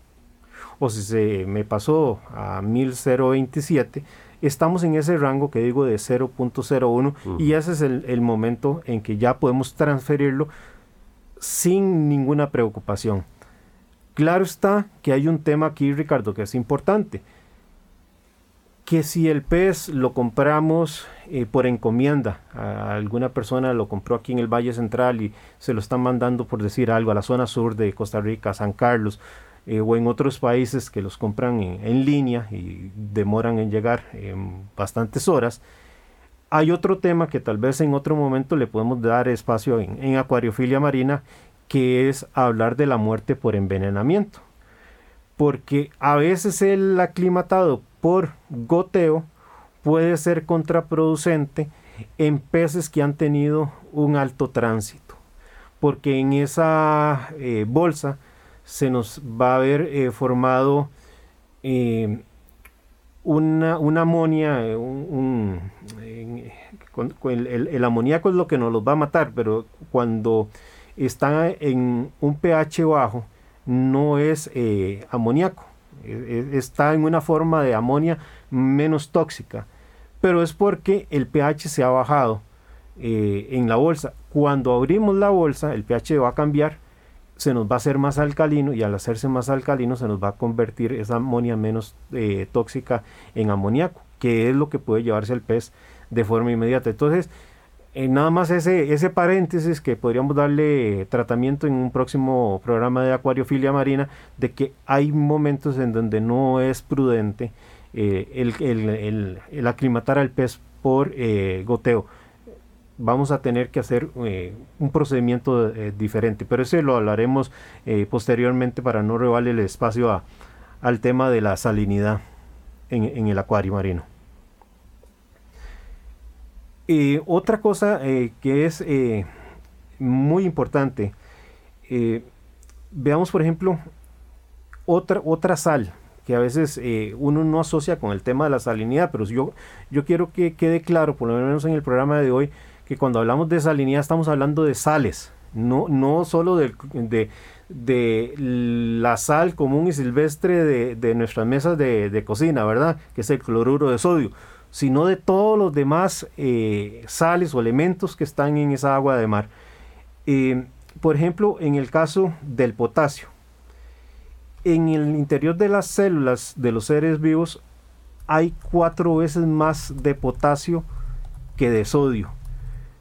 [SPEAKER 4] o si se me pasó a 1027, estamos en ese rango que digo de 0.01 y ese es el, momento en que ya podemos transferirlo sin ninguna preocupación. Claro está que hay un tema aquí, Ricardo, que es importante. Que si el pez lo compramos eh, por encomienda, a alguna persona lo compró aquí en el Valle Central y se lo están mandando, por decir algo, a la zona sur de Costa Rica, San Carlos, eh, o en otros países que los compran en, línea y demoran en llegar en bastantes horas. Hay otro tema que tal vez en otro momento le podemos dar espacio en, acuariofilia marina, que es hablar de la muerte por envenenamiento. Porque a veces el aclimatado por goteo puede ser contraproducente en peces que han tenido un alto tránsito. Porque en esa eh, bolsa se nos va a haber eh, formado eh, una, eh, un, el, amoníaco es lo que nos los va a matar, pero cuando está en un pH bajo, no es amoníaco, e, e, está en una forma de amonia menos tóxica, pero es porque el pH se ha bajado en la bolsa. Cuando abrimos la bolsa, el pH va a cambiar se nos va a hacer más alcalino y al hacerse más alcalino se nos va a convertir esa amonia menos eh, tóxica en amoníaco, que es lo que puede llevarse el pez de forma inmediata. Entonces, eh, nada más ese, ese paréntesis que podríamos darle tratamiento en un próximo programa de acuariofilia marina, de que hay momentos en donde no es prudente eh, el, el, el, aclimatar al pez por goteo vamos a tener que hacer eh, un procedimiento eh, diferente, pero ese lo hablaremos eh, posteriormente para no revaler el espacio al tema de la salinidad en, el acuario marino. otra cosa que es muy importante, veamos por ejemplo otra, otra sal que a veces uno no asocia con el tema de la salinidad, pero yo, yo quiero que quede claro, por lo menos en el programa de hoy, que cuando hablamos de salinidad estamos hablando de sales, no, no solo de, de, la sal común y silvestre de, nuestras mesas de, cocina, ¿verdad? Que es el cloruro de sodio, sino de todos los demás eh, sales o elementos que están en esa agua de mar. Eh, por ejemplo, en el caso del potasio, en el interior de las células de los seres vivos hay cuatro veces más de potasio que de sodio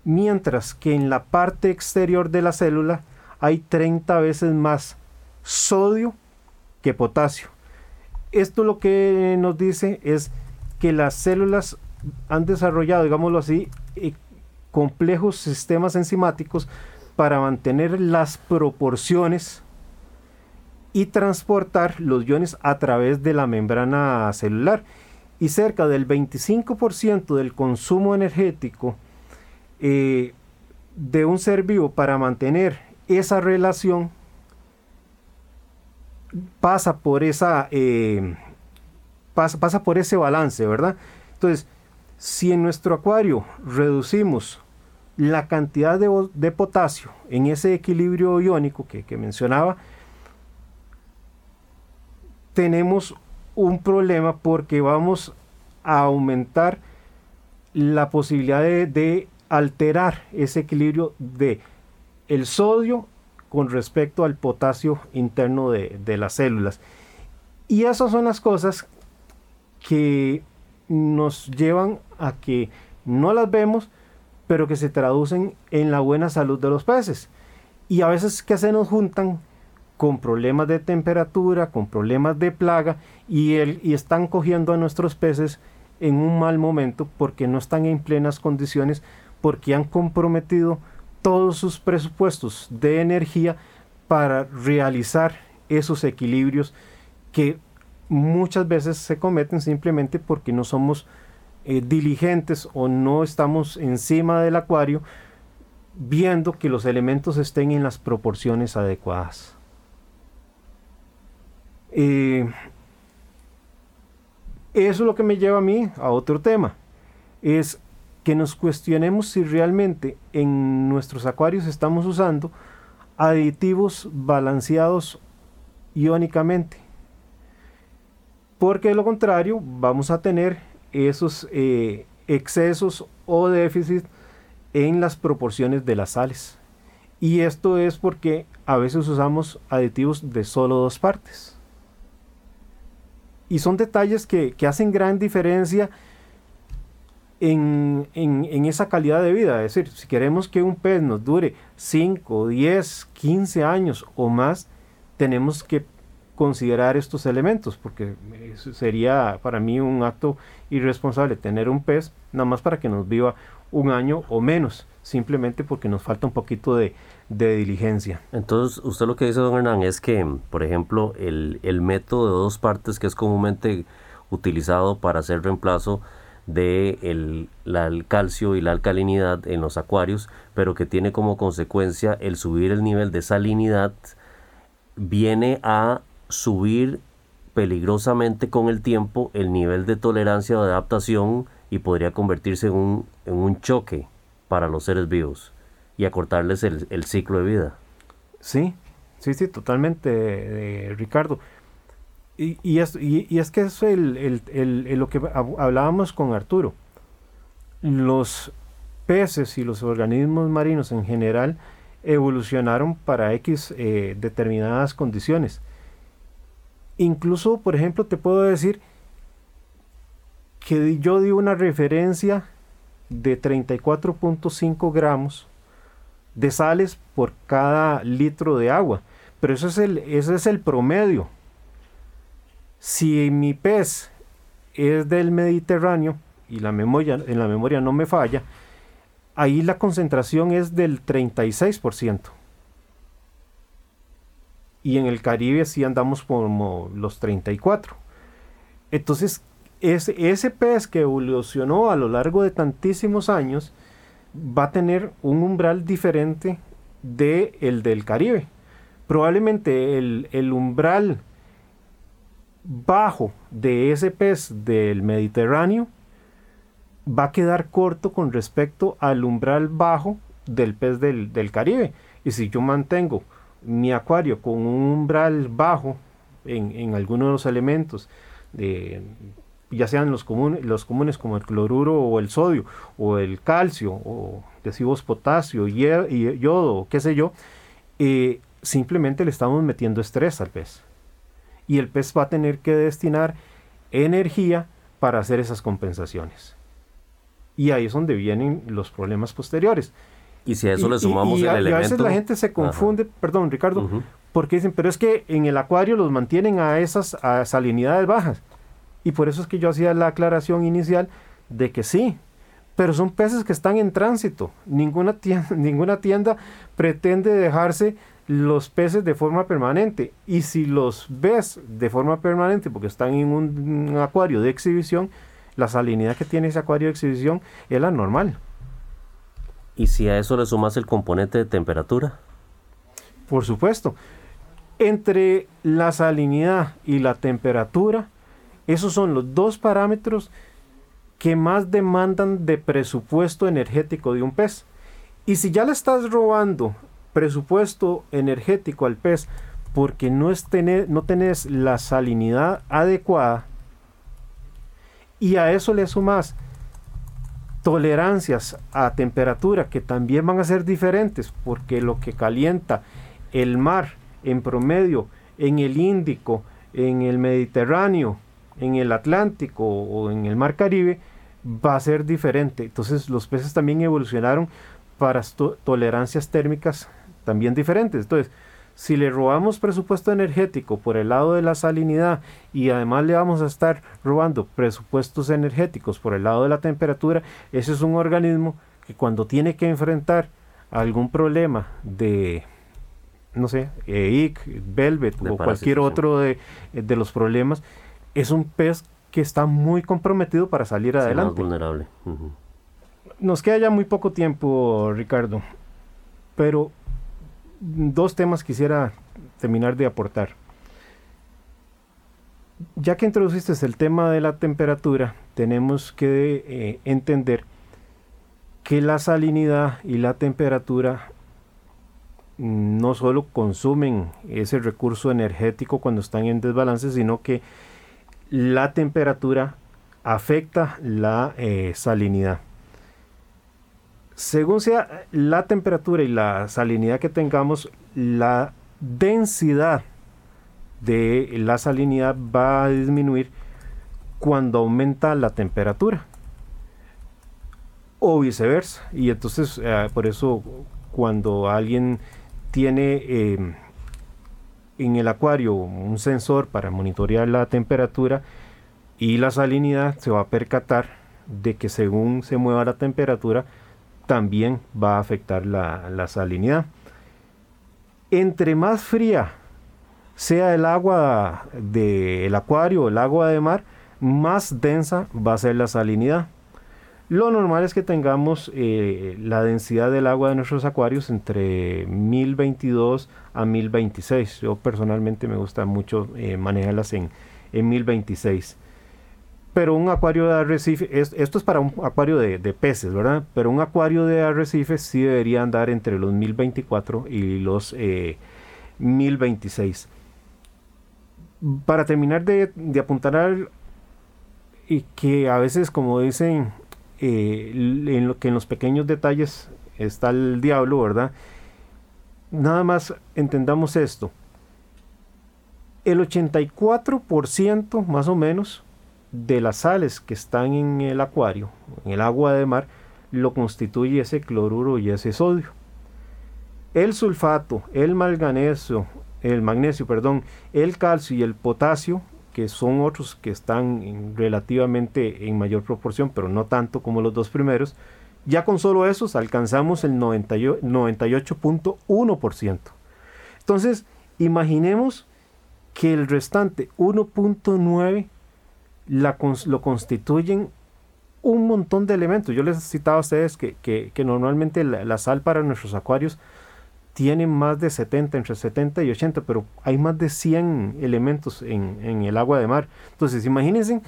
[SPEAKER 4] mientras que en la parte exterior de la célula hay 30 veces más sodio que potasio. Esto lo que nos dice es que las células han desarrollado, digámoslo así, eh, complejos sistemas enzimáticos para mantener las proporciones y transportar los iones a través de la membrana celular. Y cerca del 25% del consumo energético eh, de un ser vivo para mantener esa relación pasa por esa eh, pasa, pasa, por ese balance, ¿verdad? Entonces, si en nuestro acuario reducimos la cantidad de, potasio en ese equilibrio iónico que, mencionaba, tenemos un problema porque vamos a aumentar la posibilidad de alterar ese equilibrio de el sodio con respecto al potasio interno de, las células. Y esas son las cosas que nos llevan a que no las vemos, pero que se traducen en la buena salud de los peces. Y a veces que se nos juntan con problemas de temperatura, con problemas de plaga, y, el, y están cogiendo a nuestros peces en un mal momento porque no están en plenas condiciones porque han comprometido todos sus presupuestos de energía para realizar esos equilibrios que muchas veces se cometen simplemente porque no somos eh, diligentes o no estamos encima del acuario viendo que los elementos estén en las proporciones adecuadas. Eh, eso es lo que me lleva a mí a otro tema. Es que nos cuestionemos si realmente en nuestros acuarios estamos usando aditivos balanceados iónicamente. Porque de lo contrario vamos a tener esos eh, excesos o déficits en las proporciones de las sales. Y esto es porque a veces usamos aditivos de solo dos partes. Y son detalles que, hacen gran diferencia en, en, esa calidad de vida. Es decir, si queremos que un pez nos dure 5, 10, 15 años o más, tenemos que considerar estos elementos, porque sería para mí un acto irresponsable tener un pez nada más para que nos viva un año o menos, simplemente porque nos falta un poquito de, diligencia.
[SPEAKER 3] Entonces, usted lo que dice, don Hernán, es que, por ejemplo, el, método de dos partes que es comúnmente utilizado para hacer reemplazo de el, el, calcio y la alcalinidad en los acuarios, pero que tiene como consecuencia el subir el nivel de salinidad, viene a subir peligrosamente con el tiempo el nivel de tolerancia o de adaptación y podría convertirse en un, en un choque para los seres vivos y acortarles el, el ciclo de vida.
[SPEAKER 4] Sí, sí, sí, totalmente, eh, Ricardo. Y, es, y, es que es el, el, el, lo que hablábamos con Arturo. Los peces y los organismos marinos en general evolucionaron para X eh, determinadas condiciones. Incluso, por ejemplo, te puedo decir que yo di una referencia de 34.5 gramos de sales por cada litro de agua. Pero eso es el, ese es el promedio. Si mi pez es del Mediterráneo y la memoria, en la memoria no me falla, ahí la concentración es del 36%. Y en el Caribe sí andamos como los 34. Entonces, ese, ese pez que evolucionó a lo largo de tantísimos años va a tener un umbral diferente de el del Caribe. Probablemente el, el umbral bajo de ese pez del Mediterráneo va a quedar corto con respecto al umbral bajo del pez del, del Caribe. Y si yo mantengo mi acuario con un umbral bajo en, en alguno de los elementos, de, ya sean los, comunes, los comunes como el cloruro o el sodio, o el calcio, o decimos potasio, y yodo, qué sé yo, eh, simplemente le estamos metiendo estrés al pez. Y el pez va a tener que destinar energía para hacer esas compensaciones. Y ahí es donde vienen los problemas posteriores.
[SPEAKER 3] Y si a eso le sumamos el elemento...
[SPEAKER 4] Y a veces la gente se confunde, perdón Ricardo, porque dicen, pero es que en el acuario los mantienen a esas salinidades bajas. Y por eso es que yo hacía la aclaración inicial de que sí, pero son peces que están en tránsito. Ninguna tienda, ninguna tienda pretende dejarse los peces de forma permanente. Y si los ves de forma permanente porque están en un acuario de exhibición, la salinidad que tiene ese acuario de exhibición es la normal.
[SPEAKER 3] ¿Y si a eso le sumas el componente de temperatura?
[SPEAKER 4] Por supuesto. Entre la salinidad y la temperatura, esos son los dos parámetros que más demandan de presupuesto energético de un pez. Y si ya le estás robando presupuesto energético al pez porque no, es tener, no tenés la salinidad adecuada y a eso le sumas tolerancias a temperatura que también van a ser diferentes porque lo que calienta el mar en promedio en el Índico, en el Mediterráneo, en el Atlántico o en el Mar Caribe va a ser diferente. Entonces los peces también evolucionaron para tolerancias térmicas también diferentes. Entonces, si le robamos presupuesto energético por el lado de la salinidad y además le vamos a estar robando presupuestos energéticos por el lado de la temperatura, ese es un organismo que cuando tiene que enfrentar algún problema de, no sé, EIC, Velvet o cualquier otro de, de los problemas, es un pez que está muy comprometido para salir adelante.
[SPEAKER 3] vulnerable.
[SPEAKER 4] Nos queda ya muy poco tiempo, Ricardo. Pero dos temas quisiera terminar de aportar. Ya que introduciste el tema de la temperatura, tenemos que eh, entender que la salinidad y la temperatura no solo consumen ese recurso energético cuando están en desbalance, sino que la temperatura afecta la eh, salinidad. Según sea la temperatura y la salinidad que tengamos, la densidad de la salinidad va a disminuir cuando aumenta la temperatura o viceversa. Y entonces, eh, por eso, cuando alguien tiene eh, en el acuario un sensor para monitorear la temperatura y la salinidad, se va a percatar de que según se mueva la temperatura, también va a afectar la, salinidad. Entre más fría sea el agua del acuario, el agua de mar, más densa va a ser la salinidad. Lo normal es que tengamos eh, la densidad del agua de nuestros acuarios entre 1022 a 1026. Yo personalmente me gusta mucho eh, manejarlas en, en 1026. Pero un acuario de arrecife, esto es para un acuario de, peces, ¿verdad? Pero un acuario de arrecife sí debería andar entre los 1024 y los 1026. Eh, para terminar de, de apuntar y que a veces, como dicen eh, en lo que en los pequeños detalles está el diablo, ¿verdad? Nada más entendamos esto. El 84% más o menos de las sales que están en el acuario, en el agua de mar, lo constituye ese cloruro y ese sodio. El sulfato, el manganeso, el magnesio, perdón, el calcio y el potasio que son otros que están relativamente en mayor proporción, pero no tanto como los dos primeros, ya con solo esos alcanzamos el 98.1%. Entonces, imaginemos que el restante 1.9 lo constituyen un montón de elementos. Yo les citaba a ustedes que, que, normalmente la, sal para nuestros acuarios tienen más de 70, entre 70 y 80, pero hay más de 100 elementos en, el agua de mar. Entonces, imagínense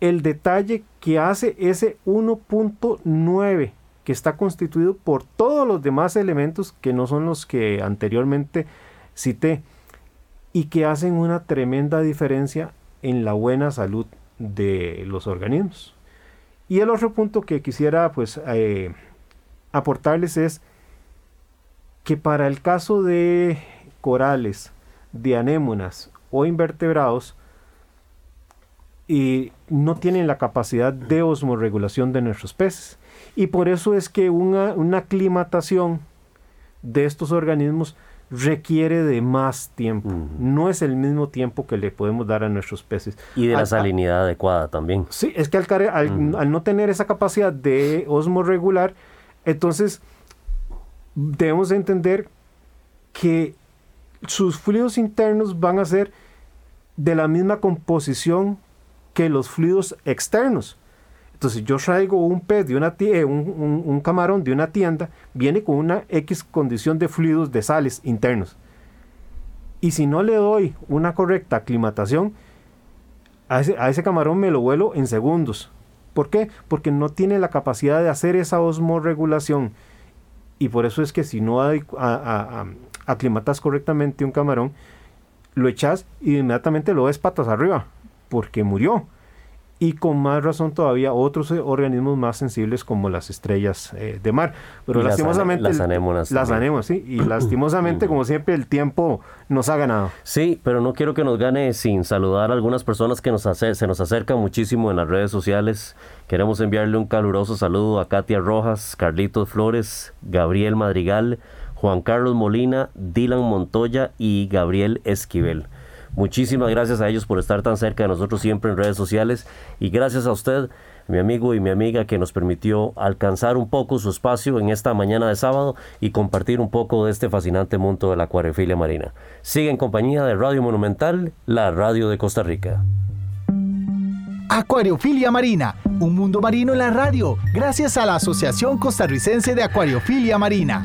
[SPEAKER 4] el detalle que hace ese 1.9 que está constituido por todos los demás elementos que no son los que anteriormente cité y que hacen una tremenda diferencia en la buena salud de los organismos. Y el otro punto que quisiera pues eh, aportarles es que para el caso de corales, de anémonas o invertebrados, y no tienen la capacidad de osmorregulación de nuestros peces. Y por eso es que una, una aclimatación de estos organismos requiere de más tiempo. No es el mismo tiempo que le podemos dar a nuestros peces.
[SPEAKER 3] Y de la salinidad adecuada también.
[SPEAKER 4] Sí, es que al, al, al no tener esa capacidad de osmorregular, entonces debemos entender que sus fluidos internos van a ser de la misma composición que los fluidos externos. Entonces yo traigo un pez de una eh, un, camarón de una tienda, viene con una X condición de fluidos de sales internos. Y si no le doy una correcta aclimatación, a ese, camarón me lo vuelo en segundos. ¿Por qué? Porque no tiene la capacidad de hacer esa osmorregulación y por eso es que si no aclimatas correctamente un camarón, lo echas y inmediatamente lo ves patas arriba, porque murió. Y con más razón todavía otros organismos más sensibles como las estrellas eh, de mar. Pero lastimosamente...
[SPEAKER 3] Las, anémonas.
[SPEAKER 4] Las anémonas, sí. Y lastimosamente, como siempre, el tiempo nos ha ganado.
[SPEAKER 3] Sí, pero no quiero que nos gane sin saludar a algunas personas que nos se nos acercan muchísimo en las redes sociales. Queremos enviarle un caluroso saludo a Katia Rojas, Carlitos Flores, Gabriel Madrigal, Juan Carlos Molina, Dylan Montoya y Gabriel Esquivel. Muchísimas gracias a ellos por estar tan cerca de nosotros siempre en redes sociales y gracias a usted, mi amigo y mi amiga, que nos permitió alcanzar un poco su espacio en esta mañana de sábado y compartir un poco de este fascinante mundo de la acuariofilia marina. Sigue en compañía de Radio Monumental, la radio de Costa Rica.
[SPEAKER 2] Acuariofilia Marina, un mundo marino en la radio, gracias a la Asociación Costarricense de Acuariofilia Marina.